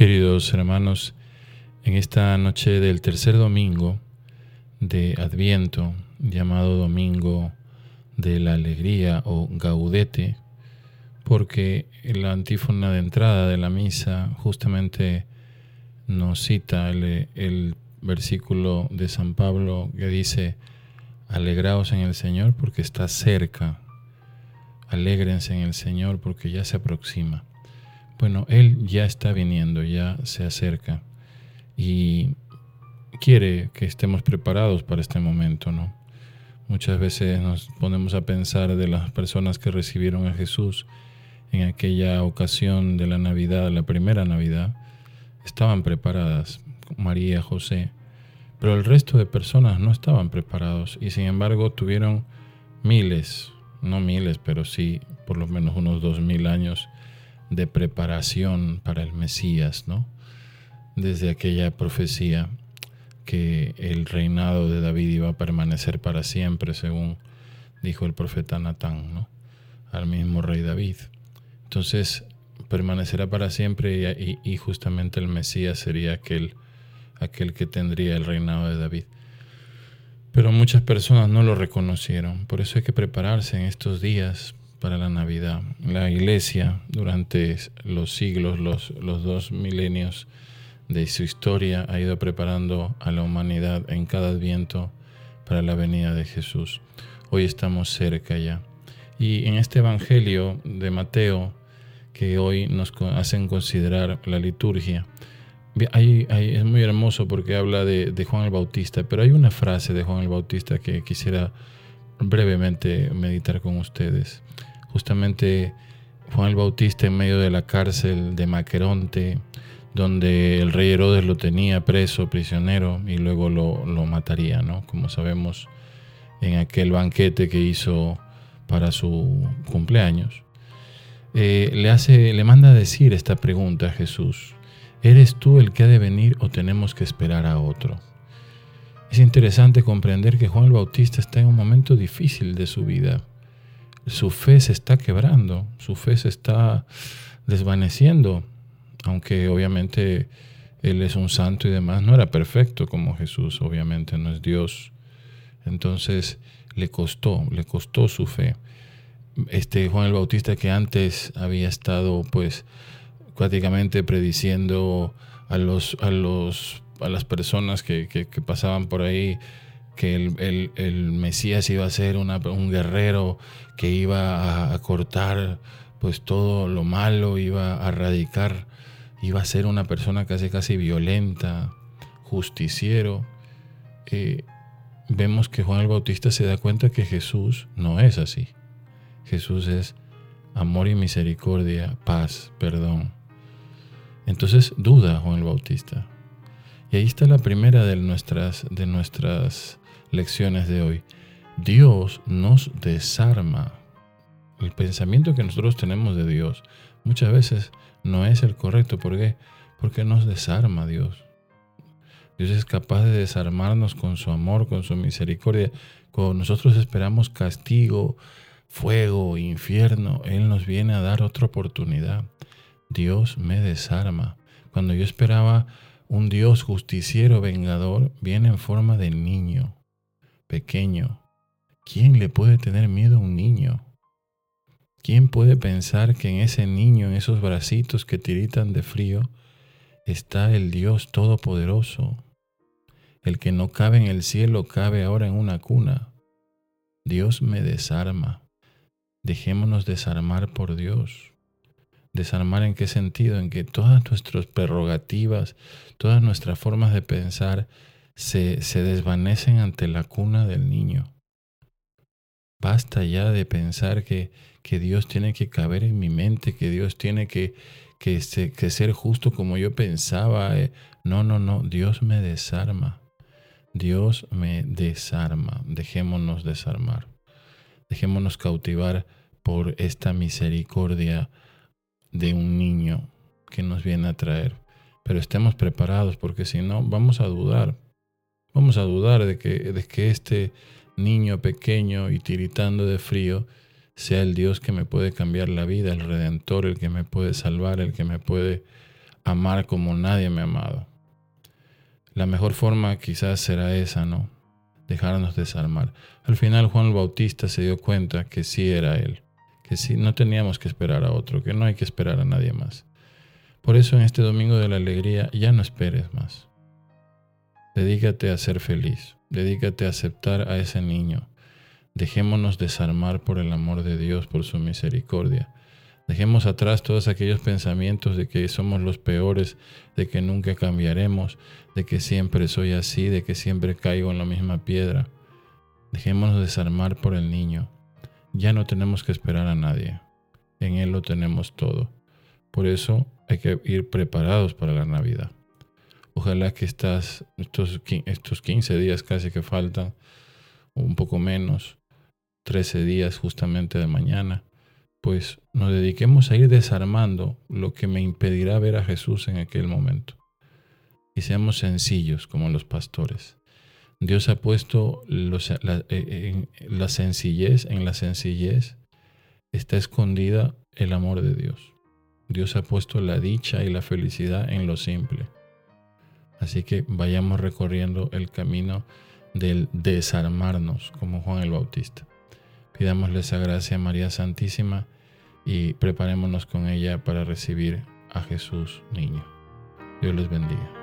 Queridos hermanos, en esta noche del tercer domingo de Adviento, llamado Domingo de la Alegría o Gaudete, porque la antífona de entrada de la misa justamente nos cita el, el versículo de San Pablo que dice, alegraos en el Señor porque está cerca, alégrense en el Señor porque ya se aproxima. Bueno, Él ya está viniendo, ya se acerca y quiere que estemos preparados para este momento, ¿no? Muchas veces nos ponemos a pensar de las personas que recibieron a Jesús en aquella ocasión de la Navidad, la primera Navidad, estaban preparadas, María, José, pero el resto de personas no estaban preparados y sin embargo tuvieron miles, no miles, pero sí por lo menos unos dos mil años de preparación para el Mesías, ¿no? Desde aquella profecía que el reinado de David iba a permanecer para siempre, según dijo el profeta Natán, ¿no? Al mismo rey David. Entonces, permanecerá para siempre y, y, justamente el Mesías sería aquel, aquel que tendría el reinado de David. Pero muchas personas no lo reconocieron, por eso hay que prepararse en estos días para la Navidad. La iglesia durante los siglos, los, dos milenios de su historia, ha ido preparando a la humanidad en cada adviento para la venida de Jesús. Hoy estamos cerca ya. Y en este Evangelio de Mateo, que hoy nos hacen considerar la liturgia, es muy hermoso porque habla de Juan el Bautista, pero hay una frase de Juan el Bautista que quisiera brevemente meditar con ustedes justamente Juan el Bautista en medio de la cárcel de Maqueronte, donde el rey Herodes lo tenía preso, prisionero, y luego lo, mataría, ¿no? Como sabemos en aquel banquete que hizo para su cumpleaños. Eh, le, hace, le manda a decir esta pregunta a Jesús. ¿Eres tú el que ha de venir o tenemos que esperar a otro? Es interesante comprender que Juan el Bautista está en un momento difícil de su vida su fe se está quebrando, su fe se está desvaneciendo, aunque obviamente Él es un santo y demás, no era perfecto como Jesús, obviamente no es Dios. Entonces le costó, le costó su fe. Este Juan el Bautista que antes había estado pues prácticamente prediciendo a los, a los a las personas que, que pasaban por ahí que el, Mesías iba a ser un guerrero que iba a, cortar pues todo lo malo, iba a erradicar, iba a ser una persona casi casi violenta, justiciero. Eh, vemos que Juan el Bautista se da cuenta que Jesús no es así. Jesús es amor y misericordia, paz, perdón. Entonces duda Juan el Bautista. Y ahí está la primera de nuestras, de nuestras lecciones de hoy. Dios nos desarma. El pensamiento que nosotros tenemos de Dios muchas veces no es el correcto. ¿Por qué? Porque nos desarma Dios. Dios es capaz de desarmarnos con su amor, con su misericordia. Cuando nosotros esperamos castigo, fuego, infierno, Él nos viene a dar otra oportunidad. Dios me desarma. Cuando yo esperaba un Dios justiciero, vengador, viene en forma de niño pequeño. ¿Quién le puede tener miedo a un niño? ¿Quién puede pensar que en ese niño, en esos bracitos que tiritan de frío, está el Dios Todopoderoso? El que no cabe en el cielo cabe ahora en una cuna. Dios me desarma. Dejémonos desarmar por Dios. ¿Desarmar en qué sentido? En que todas nuestras prerrogativas, todas nuestras formas de pensar se, desvanecen ante la cuna del niño. Basta ya de pensar que, que Dios tiene que caber en mi mente, que Dios tiene que, que, ser justo como yo pensaba. Eh. No, no, no, Dios me desarma. Dios me desarma. Dejémonos desarmar. Dejémonos cautivar por esta misericordia de un niño que nos viene a traer. Pero estemos preparados porque si no vamos a dudar. Vamos a dudar de que, de que este niño pequeño y tiritando de frío sea el Dios que me puede cambiar la vida, el redentor, el que me puede salvar, el que me puede amar como nadie me ha amado. La mejor forma quizás será esa, ¿no? Dejarnos desarmar. Al final Juan el Bautista se dio cuenta que sí era él, que sí no teníamos que esperar a otro, que no hay que esperar a nadie más. Por eso en este domingo de la alegría ya no esperes más. Dedícate a ser feliz, dedícate a aceptar a ese niño. Dejémonos desarmar por el amor de Dios, por su misericordia. Dejemos atrás todos aquellos pensamientos de que somos los peores, de que nunca cambiaremos, de que siempre soy así, de que siempre caigo en la misma piedra. Dejémonos desarmar por el niño. Ya no tenemos que esperar a nadie. En Él lo tenemos todo. Por eso hay que ir preparados para la Navidad. Ojalá que estas, estos, estos 15 días casi que faltan, un poco menos, 13 días justamente de mañana, pues nos dediquemos a ir desarmando lo que me impedirá ver a Jesús en aquel momento. Y seamos sencillos como los pastores. Dios ha puesto eh, la sencillez, en la sencillez está escondida el amor de Dios. Dios ha puesto la dicha y la felicidad en lo simple. Así que vayamos recorriendo el camino del desarmarnos como Juan el Bautista. Pidámosle esa gracia a María Santísima y preparémonos con ella para recibir a Jesús niño. Dios les bendiga.